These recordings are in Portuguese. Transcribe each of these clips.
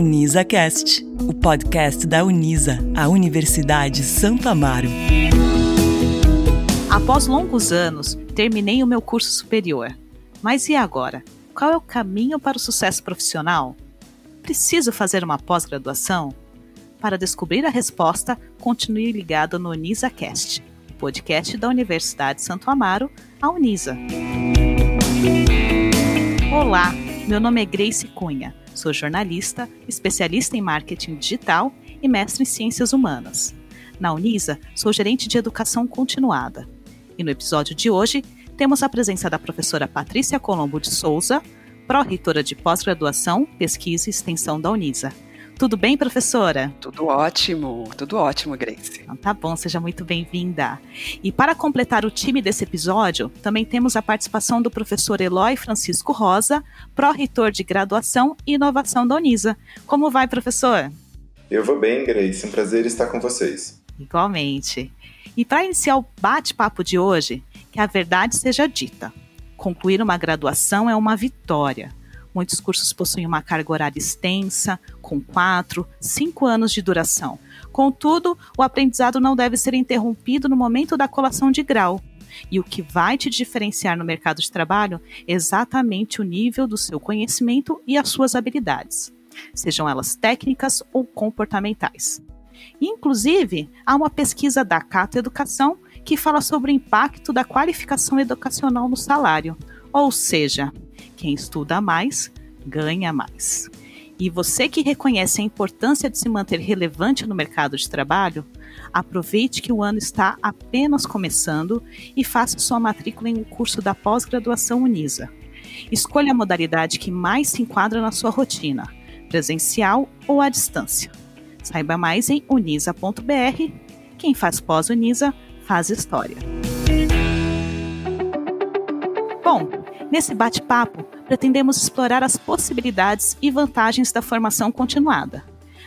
UnisaCast, o podcast da Unisa, a Universidade Santo Amaro. Após longos anos, terminei o meu curso superior. Mas e agora? Qual é o caminho para o sucesso profissional? Preciso fazer uma pós-graduação? Para descobrir a resposta, continue ligado no UnisaCast, podcast da Universidade Santo Amaro, a Unisa. Olá, meu nome é Grace Cunha. Sou jornalista, especialista em marketing digital e mestre em ciências humanas. Na Unisa, sou gerente de educação continuada. E no episódio de hoje, temos a presença da professora Patrícia Colombo de Souza, pró-reitora de pós-graduação, pesquisa e extensão da Unisa. Tudo bem, professora? Tudo ótimo, tudo ótimo, Grace. Então, tá bom, seja muito bem-vinda. E para completar o time desse episódio, também temos a participação do professor Eloy Francisco Rosa, pró-reitor de graduação e inovação da Unisa. Como vai, professor? Eu vou bem, Grace. Um prazer estar com vocês. Igualmente. E para iniciar o bate-papo de hoje, que a verdade seja dita. Concluir uma graduação é uma vitória Muitos cursos possuem uma carga horária extensa, com quatro, cinco anos de duração. Contudo, o aprendizado não deve ser interrompido no momento da colação de grau. E o que vai te diferenciar no mercado de trabalho é exatamente o nível do seu conhecimento e as suas habilidades, sejam elas técnicas ou comportamentais. Inclusive, há uma pesquisa da Cato Educação que fala sobre o impacto da qualificação educacional no salário, ou seja, quem estuda mais, ganha mais. E você que reconhece a importância de se manter relevante no mercado de trabalho, aproveite que o ano está apenas começando e faça sua matrícula em um curso da pós-graduação Unisa. Escolha a modalidade que mais se enquadra na sua rotina, presencial ou à distância. Saiba mais em unisa.br. Quem faz pós-Unisa faz história. Nesse bate-papo, pretendemos explorar as possibilidades e vantagens da formação continuada.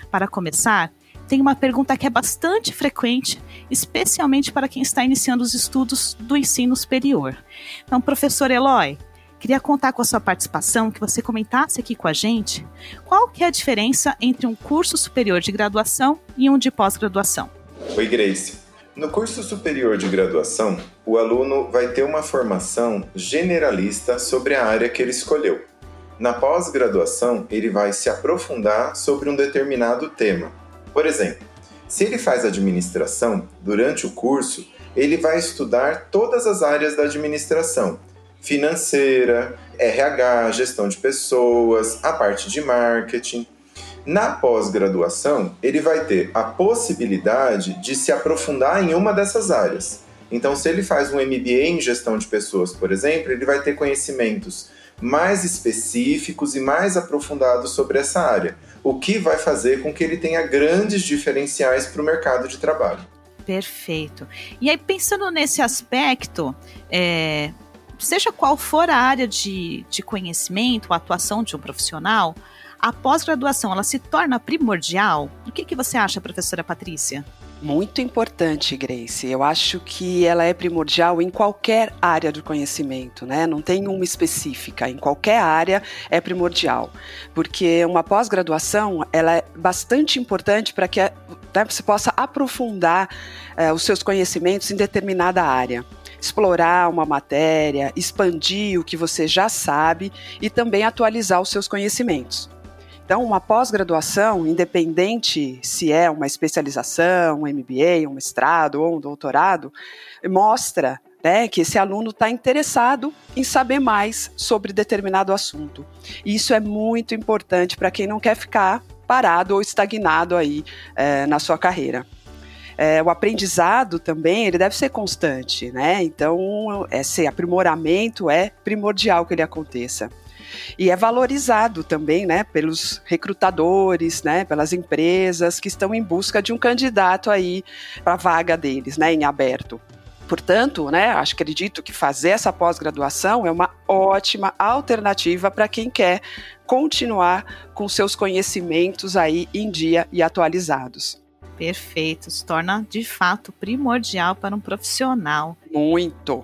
Para começar, tem uma pergunta que é bastante frequente, especialmente para quem está iniciando os estudos do ensino superior. Então, professor Eloy, queria contar com a sua participação, que você comentasse aqui com a gente qual que é a diferença entre um curso superior de graduação e um de pós-graduação. Oi, Grace. No curso superior de graduação, o aluno vai ter uma formação generalista sobre a área que ele escolheu. Na pós-graduação, ele vai se aprofundar sobre um determinado tema. Por exemplo, se ele faz administração, durante o curso, ele vai estudar todas as áreas da administração: financeira, RH, gestão de pessoas, a parte de marketing. Na pós-graduação, ele vai ter a possibilidade de se aprofundar em uma dessas áreas. Então, se ele faz um MBA em gestão de pessoas, por exemplo, ele vai ter conhecimentos mais específicos e mais aprofundados sobre essa área, o que vai fazer com que ele tenha grandes diferenciais para o mercado de trabalho. Perfeito. E aí, pensando nesse aspecto, é, seja qual for a área de, de conhecimento, a atuação de um profissional, a pós-graduação ela se torna primordial? O que, que você acha, professora Patrícia? Muito importante, Grace. Eu acho que ela é primordial em qualquer área do conhecimento, né? Não tem uma específica. Em qualquer área é primordial, porque uma pós-graduação ela é bastante importante para que né, você possa aprofundar é, os seus conhecimentos em determinada área explorar uma matéria, expandir o que você já sabe e também atualizar os seus conhecimentos. Então, uma pós-graduação, independente se é uma especialização, um MBA, um mestrado ou um doutorado, mostra né, que esse aluno está interessado em saber mais sobre determinado assunto. E isso é muito importante para quem não quer ficar parado ou estagnado aí é, na sua carreira. É, o aprendizado também ele deve ser constante, né? Então esse aprimoramento é primordial que ele aconteça e é valorizado também, né, pelos recrutadores, né, pelas empresas que estão em busca de um candidato aí para a vaga deles, né, em aberto. Portanto, né, acho, acredito que fazer essa pós-graduação é uma ótima alternativa para quem quer continuar com seus conhecimentos aí em dia e atualizados. Perfeito, se torna de fato primordial para um profissional. Muito.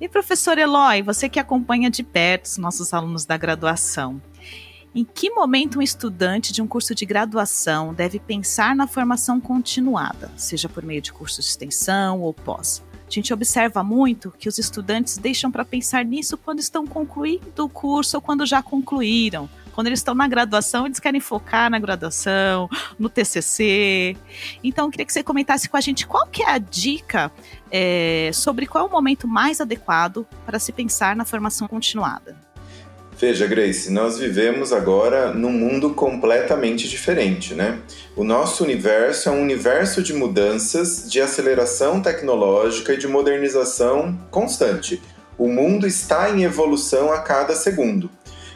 E professor Eloy, você que acompanha de perto os nossos alunos da graduação, Em que momento um estudante de um curso de graduação deve pensar na formação continuada, seja por meio de curso de extensão ou pós? A gente observa muito que os estudantes deixam para pensar nisso quando estão concluindo o curso ou quando já concluíram. Quando eles estão na graduação, eles querem focar na graduação, no TCC. Então, eu queria que você comentasse com a gente qual que é a dica é, sobre qual é o momento mais adequado para se pensar na formação continuada. Veja, Grace, nós vivemos agora num mundo completamente diferente, né? O nosso universo é um universo de mudanças, de aceleração tecnológica e de modernização constante. O mundo está em evolução a cada segundo.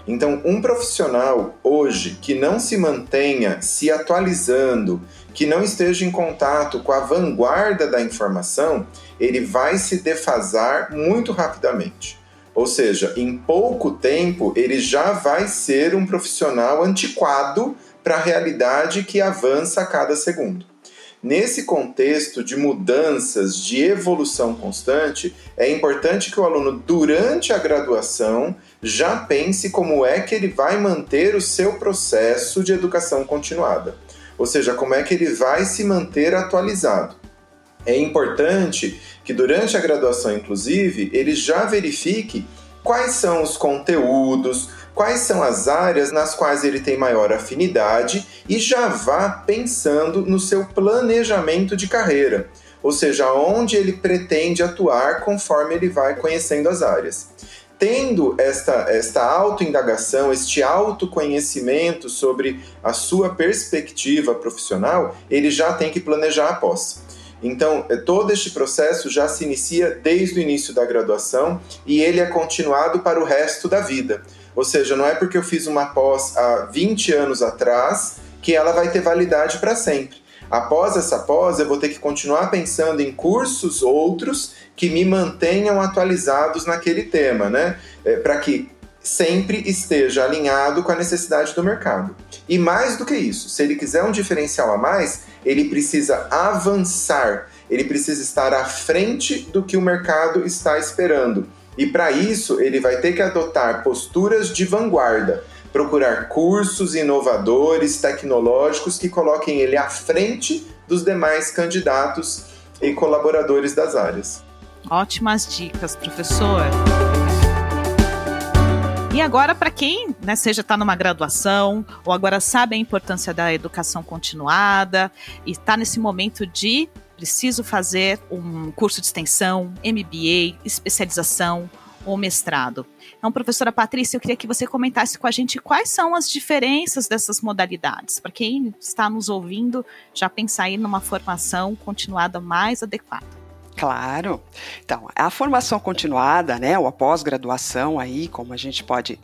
Então, um profissional hoje que não se mantenha se atualizando, que não esteja em contato com a vanguarda da informação, ele vai se defasar muito rapidamente. Ou seja, em pouco tempo ele já vai ser um profissional antiquado para a realidade que avança a cada segundo. Nesse contexto de mudanças, de evolução constante, é importante que o aluno, durante a graduação, já pense como é que ele vai manter o seu processo de educação continuada. Ou seja, como é que ele vai se manter atualizado. É importante que durante a graduação, inclusive, ele já verifique quais são os conteúdos, quais são as áreas nas quais ele tem maior afinidade e já vá pensando no seu planejamento de carreira, ou seja, onde ele pretende atuar conforme ele vai conhecendo as áreas. Tendo esta, esta autoindagação, este autoconhecimento sobre a sua perspectiva profissional, ele já tem que planejar a pós. Então, é, todo este processo já se inicia desde o início da graduação e ele é continuado para o resto da vida. Ou seja, não é porque eu fiz uma pós há 20 anos atrás que ela vai ter validade para sempre. Após essa pós, eu vou ter que continuar pensando em cursos outros que me mantenham atualizados naquele tema, né? É, para que sempre esteja alinhado com a necessidade do mercado. E mais do que isso, se ele quiser um diferencial a mais, ele precisa avançar, ele precisa estar à frente do que o mercado está esperando. E para isso, ele vai ter que adotar posturas de vanguarda, procurar cursos inovadores, tecnológicos que coloquem ele à frente dos demais candidatos e colaboradores das áreas. Ótimas dicas, professor. E agora, para quem né, seja está numa graduação ou agora sabe a importância da educação continuada e está nesse momento de preciso fazer um curso de extensão, MBA, especialização ou mestrado. Então, professora Patrícia, eu queria que você comentasse com a gente quais são as diferenças dessas modalidades, para quem está nos ouvindo já pensar aí numa formação continuada mais adequada. Claro. Então, a formação continuada, né, ou a pós-graduação aí, como a gente pode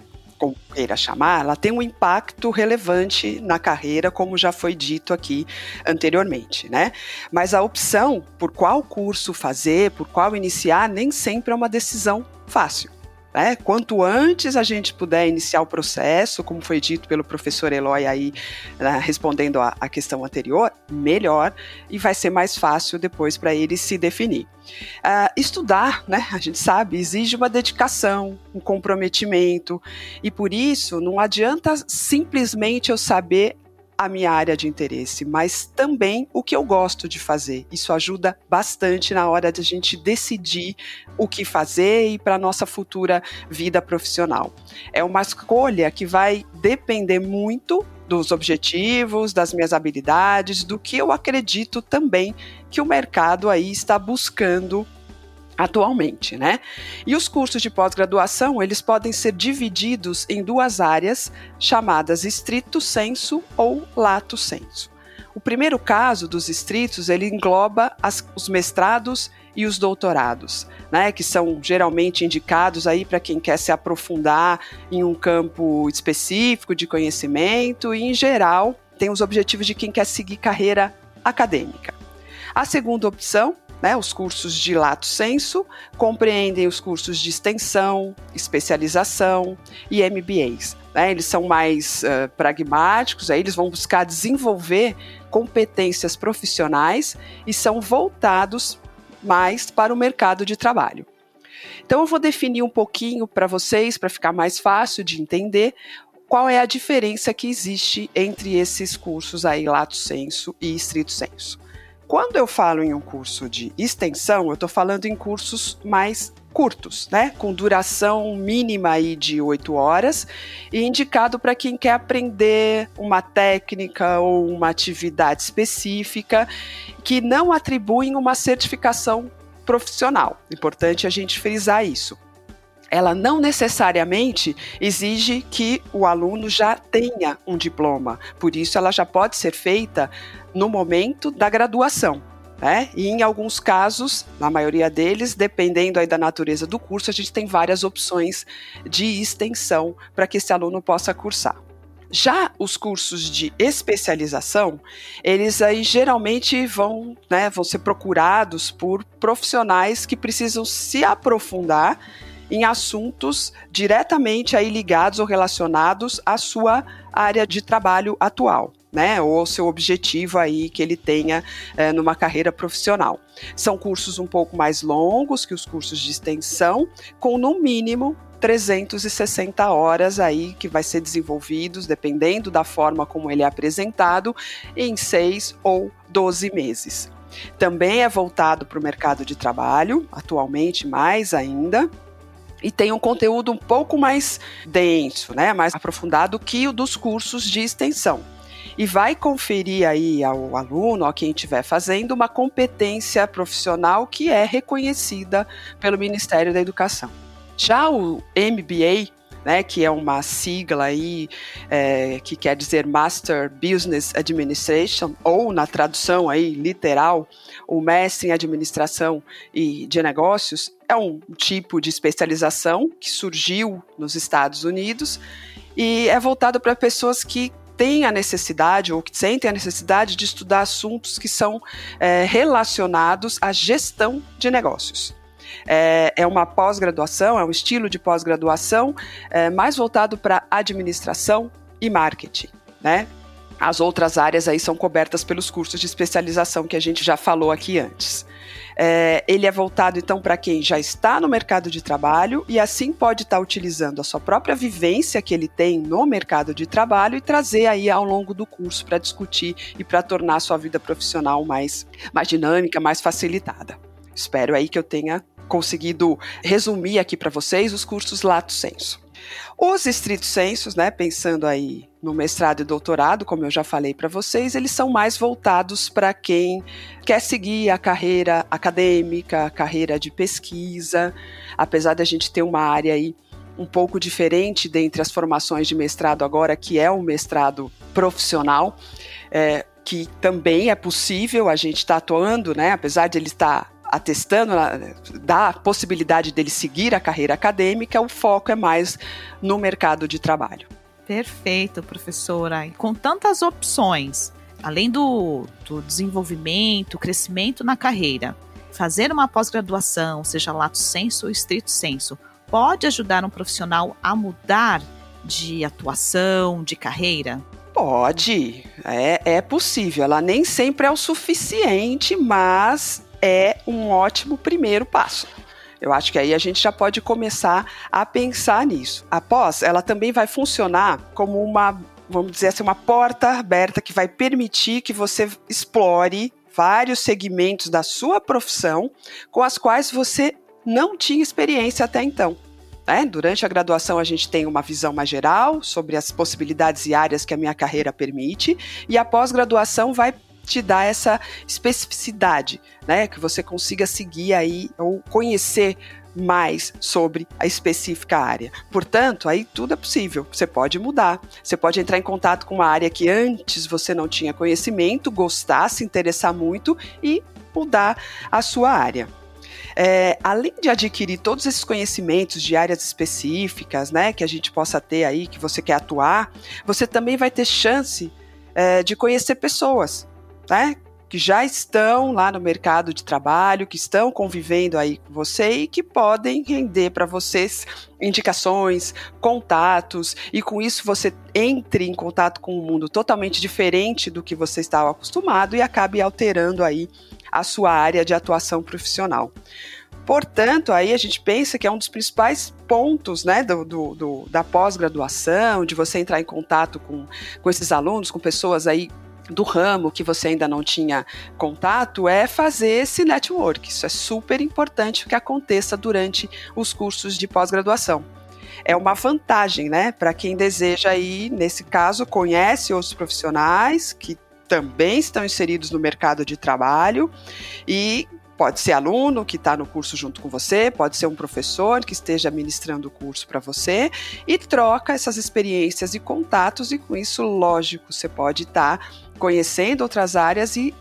como queira chamar, ela tem um impacto relevante na carreira, como já foi dito aqui anteriormente, né? Mas a opção por qual curso fazer, por qual iniciar, nem sempre é uma decisão fácil. Né? Quanto antes a gente puder iniciar o processo, como foi dito pelo professor Eloy aí, né, respondendo à questão anterior, melhor e vai ser mais fácil depois para ele se definir. Uh, estudar, né, a gente sabe, exige uma dedicação, um comprometimento, e por isso não adianta simplesmente eu saber a minha área de interesse, mas também o que eu gosto de fazer. Isso ajuda bastante na hora de a gente decidir o que fazer e para nossa futura vida profissional. É uma escolha que vai depender muito dos objetivos, das minhas habilidades, do que eu acredito também que o mercado aí está buscando atualmente, né? E os cursos de pós-graduação, eles podem ser divididos em duas áreas chamadas estrito senso ou lato senso. O primeiro caso dos estritos, ele engloba as, os mestrados e os doutorados, né, que são geralmente indicados aí para quem quer se aprofundar em um campo específico de conhecimento e, em geral, tem os objetivos de quem quer seguir carreira acadêmica. A segunda opção né, os cursos de lato senso compreendem os cursos de extensão, especialização e MBAs. Né, eles são mais uh, pragmáticos, aí eles vão buscar desenvolver competências profissionais e são voltados mais para o mercado de trabalho. Então, eu vou definir um pouquinho para vocês, para ficar mais fácil de entender, qual é a diferença que existe entre esses cursos aí, lato senso e estrito senso. Quando eu falo em um curso de extensão, eu estou falando em cursos mais curtos, né, com duração mínima aí de oito horas e indicado para quem quer aprender uma técnica ou uma atividade específica que não atribuem uma certificação profissional. Importante a gente frisar isso ela não necessariamente exige que o aluno já tenha um diploma. Por isso, ela já pode ser feita no momento da graduação. Né? E em alguns casos, na maioria deles, dependendo aí da natureza do curso, a gente tem várias opções de extensão para que esse aluno possa cursar. Já os cursos de especialização, eles aí geralmente vão, né, vão ser procurados por profissionais que precisam se aprofundar em assuntos diretamente aí ligados ou relacionados à sua área de trabalho atual. Né, ou seu objetivo aí que ele tenha é, numa carreira profissional. São cursos um pouco mais longos que os cursos de extensão, com no mínimo 360 horas aí que vai ser desenvolvidos, dependendo da forma como ele é apresentado, em seis ou 12 meses. Também é voltado para o mercado de trabalho, atualmente mais ainda, e tem um conteúdo um pouco mais denso, né, mais aprofundado que o dos cursos de extensão. E vai conferir aí ao aluno, a quem estiver fazendo, uma competência profissional que é reconhecida pelo Ministério da Educação. Já o MBA, né, que é uma sigla aí é, que quer dizer Master Business Administration, ou na tradução aí literal, o mestre em administração e de negócios, é um tipo de especialização que surgiu nos Estados Unidos e é voltado para pessoas que têm a necessidade ou que sentem a necessidade de estudar assuntos que são é, relacionados à gestão de negócios. É, é uma pós-graduação, é um estilo de pós-graduação é, mais voltado para administração e marketing, né? As outras áreas aí são cobertas pelos cursos de especialização que a gente já falou aqui antes. É, ele é voltado então para quem já está no mercado de trabalho e assim pode estar tá utilizando a sua própria vivência que ele tem no mercado de trabalho e trazer aí ao longo do curso para discutir e para tornar a sua vida profissional mais, mais dinâmica, mais facilitada. Espero aí que eu tenha conseguido resumir aqui para vocês os cursos Lato Senso. Os estritos sensos, né, pensando aí no mestrado e doutorado, como eu já falei para vocês, eles são mais voltados para quem quer seguir a carreira acadêmica, a carreira de pesquisa, apesar da gente ter uma área aí um pouco diferente dentre as formações de mestrado agora, que é o mestrado profissional, é, que também é possível a gente estar tá atuando, né, apesar de ele estar atestando da possibilidade dele seguir a carreira acadêmica, o foco é mais no mercado de trabalho. Perfeito, professora. E com tantas opções, além do, do desenvolvimento, crescimento na carreira, fazer uma pós-graduação, seja lato senso ou estrito senso, pode ajudar um profissional a mudar de atuação, de carreira? Pode, é, é possível. Ela nem sempre é o suficiente, mas é um ótimo primeiro passo. Eu acho que aí a gente já pode começar a pensar nisso. Após, ela também vai funcionar como uma, vamos dizer assim, uma porta aberta que vai permitir que você explore vários segmentos da sua profissão com as quais você não tinha experiência até então. É, durante a graduação, a gente tem uma visão mais geral sobre as possibilidades e áreas que a minha carreira permite, e a pós-graduação vai te dá essa especificidade, né? Que você consiga seguir aí ou conhecer mais sobre a específica área. Portanto, aí tudo é possível. Você pode mudar. Você pode entrar em contato com uma área que antes você não tinha conhecimento, gostar, se interessar muito e mudar a sua área. É, além de adquirir todos esses conhecimentos de áreas específicas, né, que a gente possa ter aí, que você quer atuar, você também vai ter chance é, de conhecer pessoas, né? Que já estão lá no mercado de trabalho, que estão convivendo aí com você e que podem render para vocês indicações, contatos, e com isso você entre em contato com um mundo totalmente diferente do que você estava acostumado e acabe alterando aí a sua área de atuação profissional. Portanto, aí a gente pensa que é um dos principais pontos né, do, do, do da pós-graduação, de você entrar em contato com, com esses alunos, com pessoas aí do ramo que você ainda não tinha contato é fazer esse network. Isso é super importante que aconteça durante os cursos de pós-graduação. É uma vantagem, né, para quem deseja aí, nesse caso, conhece outros profissionais que também estão inseridos no mercado de trabalho e Pode ser aluno que está no curso junto com você, pode ser um professor que esteja ministrando o curso para você e troca essas experiências e contatos, e com isso, lógico, você pode estar tá conhecendo outras áreas e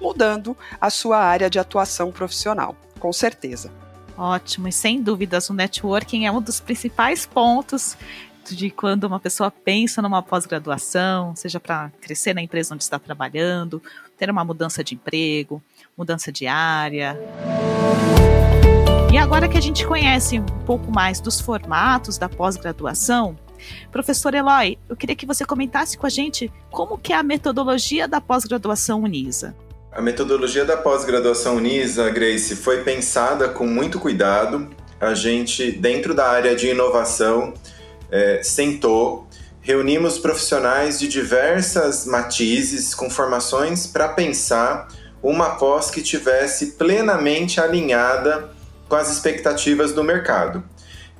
mudando a sua área de atuação profissional, com certeza. Ótimo, e sem dúvidas, o networking é um dos principais pontos de quando uma pessoa pensa numa pós-graduação, seja para crescer na empresa onde está trabalhando, ter uma mudança de emprego, mudança de área. E agora que a gente conhece um pouco mais dos formatos da pós-graduação, professor Eloy, eu queria que você comentasse com a gente como que é a metodologia da pós-graduação Unisa. A metodologia da pós-graduação Unisa, Grace, foi pensada com muito cuidado. A gente, dentro da área de inovação, é, sentou, reunimos profissionais de diversas matizes, com formações, para pensar uma pós que tivesse plenamente alinhada com as expectativas do mercado.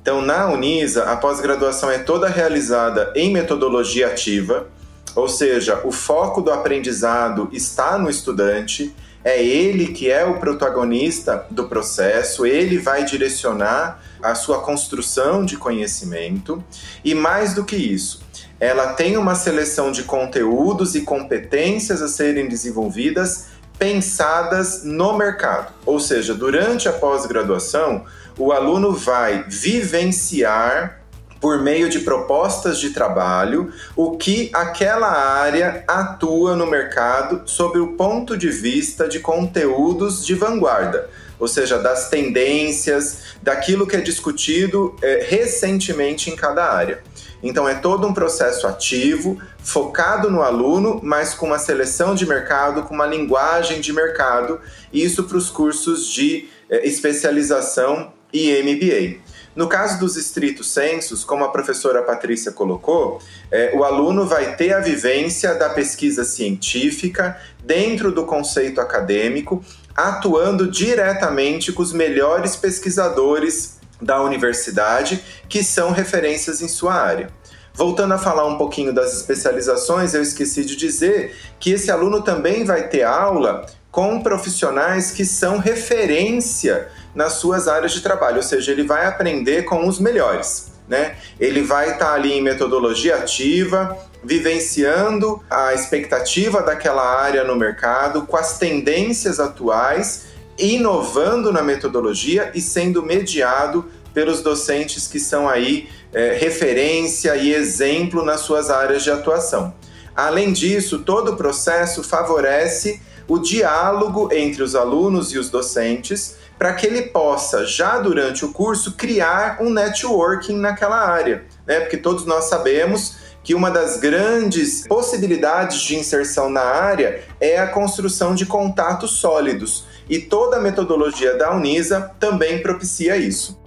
Então, na Unisa, a pós-graduação é toda realizada em metodologia ativa, ou seja, o foco do aprendizado está no estudante, é ele que é o protagonista do processo, ele vai direcionar a sua construção de conhecimento, e mais do que isso, ela tem uma seleção de conteúdos e competências a serem desenvolvidas pensadas no mercado. Ou seja, durante a pós-graduação, o aluno vai vivenciar por meio de propostas de trabalho o que aquela área atua no mercado sob o ponto de vista de conteúdos de vanguarda, ou seja, das tendências, daquilo que é discutido é, recentemente em cada área. Então é todo um processo ativo, focado no aluno, mas com uma seleção de mercado, com uma linguagem de mercado, isso para os cursos de eh, especialização e MBA. No caso dos estritos sensos, como a professora Patrícia colocou, é, o aluno vai ter a vivência da pesquisa científica dentro do conceito acadêmico, atuando diretamente com os melhores pesquisadores da universidade que são referências em sua área. Voltando a falar um pouquinho das especializações, eu esqueci de dizer que esse aluno também vai ter aula com profissionais que são referência nas suas áreas de trabalho, ou seja, ele vai aprender com os melhores. Né? Ele vai estar tá ali em metodologia ativa, vivenciando a expectativa daquela área no mercado, com as tendências atuais inovando na metodologia e sendo mediado pelos docentes que são aí é, referência e exemplo nas suas áreas de atuação. Além disso, todo o processo favorece o diálogo entre os alunos e os docentes para que ele possa, já durante o curso, criar um networking naquela área. Né? Porque todos nós sabemos que uma das grandes possibilidades de inserção na área é a construção de contatos sólidos. E toda a metodologia da Unisa também propicia isso.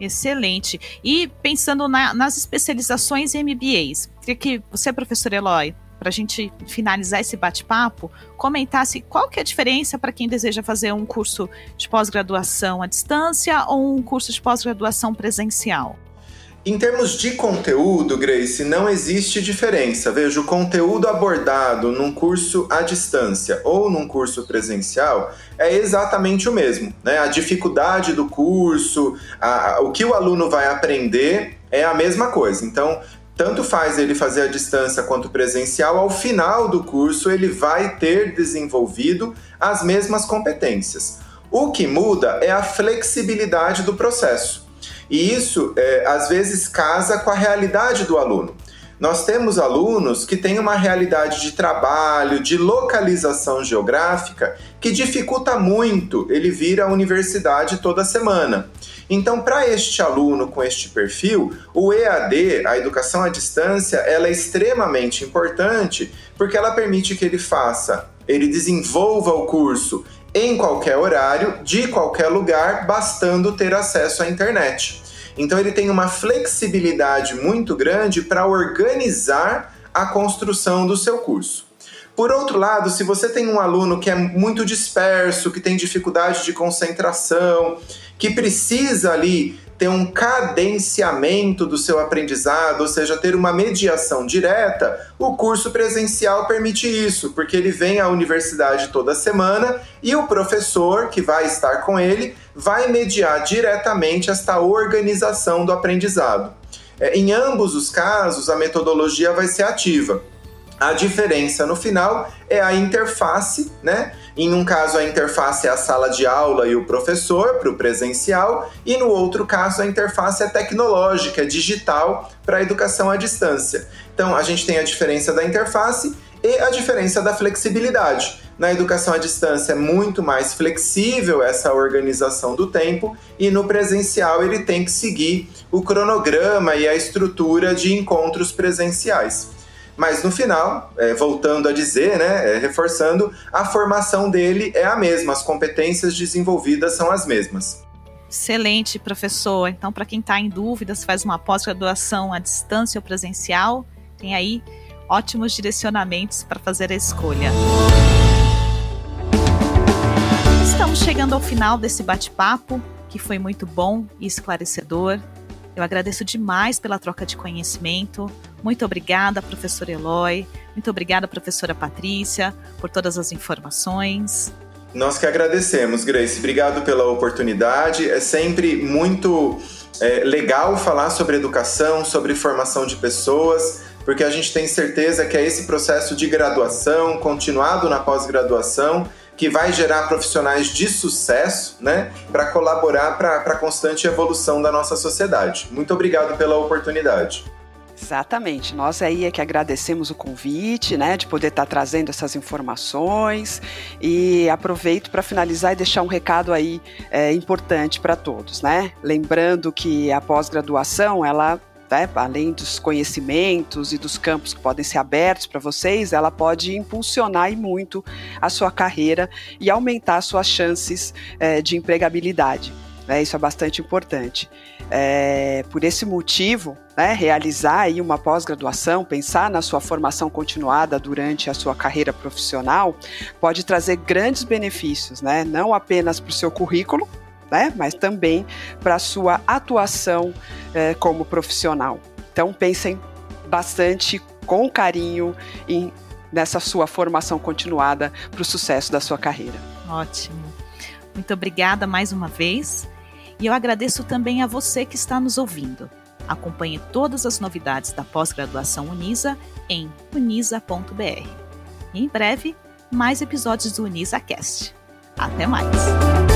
Excelente. E pensando na, nas especializações em MBAs, queria que você, professor Eloy, para a gente finalizar esse bate-papo, comentasse qual que é a diferença para quem deseja fazer um curso de pós-graduação à distância ou um curso de pós-graduação presencial. Em termos de conteúdo, Grace, não existe diferença. Veja, o conteúdo abordado num curso à distância ou num curso presencial é exatamente o mesmo. Né? A dificuldade do curso, a, a, o que o aluno vai aprender é a mesma coisa. Então, tanto faz ele fazer a distância quanto presencial, ao final do curso ele vai ter desenvolvido as mesmas competências. O que muda é a flexibilidade do processo. E isso, é, às vezes, casa com a realidade do aluno. Nós temos alunos que têm uma realidade de trabalho, de localização geográfica, que dificulta muito ele vir à universidade toda semana. Então, para este aluno com este perfil, o EAD, a educação à distância, ela é extremamente importante porque ela permite que ele faça, ele desenvolva o curso em qualquer horário, de qualquer lugar, bastando ter acesso à internet. Então ele tem uma flexibilidade muito grande para organizar a construção do seu curso. Por outro lado, se você tem um aluno que é muito disperso, que tem dificuldade de concentração, que precisa ali ter um cadenciamento do seu aprendizado, ou seja, ter uma mediação direta, o curso presencial permite isso, porque ele vem à universidade toda semana e o professor que vai estar com ele vai mediar diretamente esta organização do aprendizado. É, em ambos os casos, a metodologia vai ser ativa. A diferença no final é a interface, né? Em um caso, a interface é a sala de aula e o professor para o presencial, e no outro caso, a interface é tecnológica, digital para a educação à distância. Então, a gente tem a diferença da interface e a diferença da flexibilidade. Na educação à distância é muito mais flexível essa organização do tempo e no presencial ele tem que seguir o cronograma e a estrutura de encontros presenciais. Mas no final, é, voltando a dizer, né, é, reforçando, a formação dele é a mesma, as competências desenvolvidas são as mesmas. Excelente, professor. Então, para quem está em dúvida se faz uma pós-graduação à distância ou presencial, tem aí ótimos direcionamentos para fazer a escolha. Estamos chegando ao final desse bate-papo, que foi muito bom e esclarecedor. Eu agradeço demais pela troca de conhecimento. Muito obrigada, professora Eloy. Muito obrigada, professora Patrícia, por todas as informações. Nós que agradecemos, Grace. Obrigado pela oportunidade. É sempre muito é, legal falar sobre educação, sobre formação de pessoas, porque a gente tem certeza que é esse processo de graduação, continuado na pós-graduação, que vai gerar profissionais de sucesso, né, para colaborar para a constante evolução da nossa sociedade. Muito obrigado pela oportunidade. Exatamente. Nós aí é que agradecemos o convite, né, de poder estar tá trazendo essas informações e aproveito para finalizar e deixar um recado aí é, importante para todos, né? Lembrando que a pós-graduação ela né, além dos conhecimentos e dos campos que podem ser abertos para vocês, ela pode impulsionar e muito a sua carreira e aumentar suas chances é, de empregabilidade. Né, isso é bastante importante. É, por esse motivo, né, realizar aí uma pós-graduação, pensar na sua formação continuada durante a sua carreira profissional, pode trazer grandes benefícios, né, não apenas para o seu currículo, né, mas também para a sua atuação é, como profissional. Então pensem bastante com carinho em, nessa sua formação continuada para o sucesso da sua carreira. Ótimo. Muito obrigada mais uma vez. E eu agradeço também a você que está nos ouvindo. Acompanhe todas as novidades da pós-graduação Unisa em unisa.br. E em breve, mais episódios do UnisaCast. Até mais!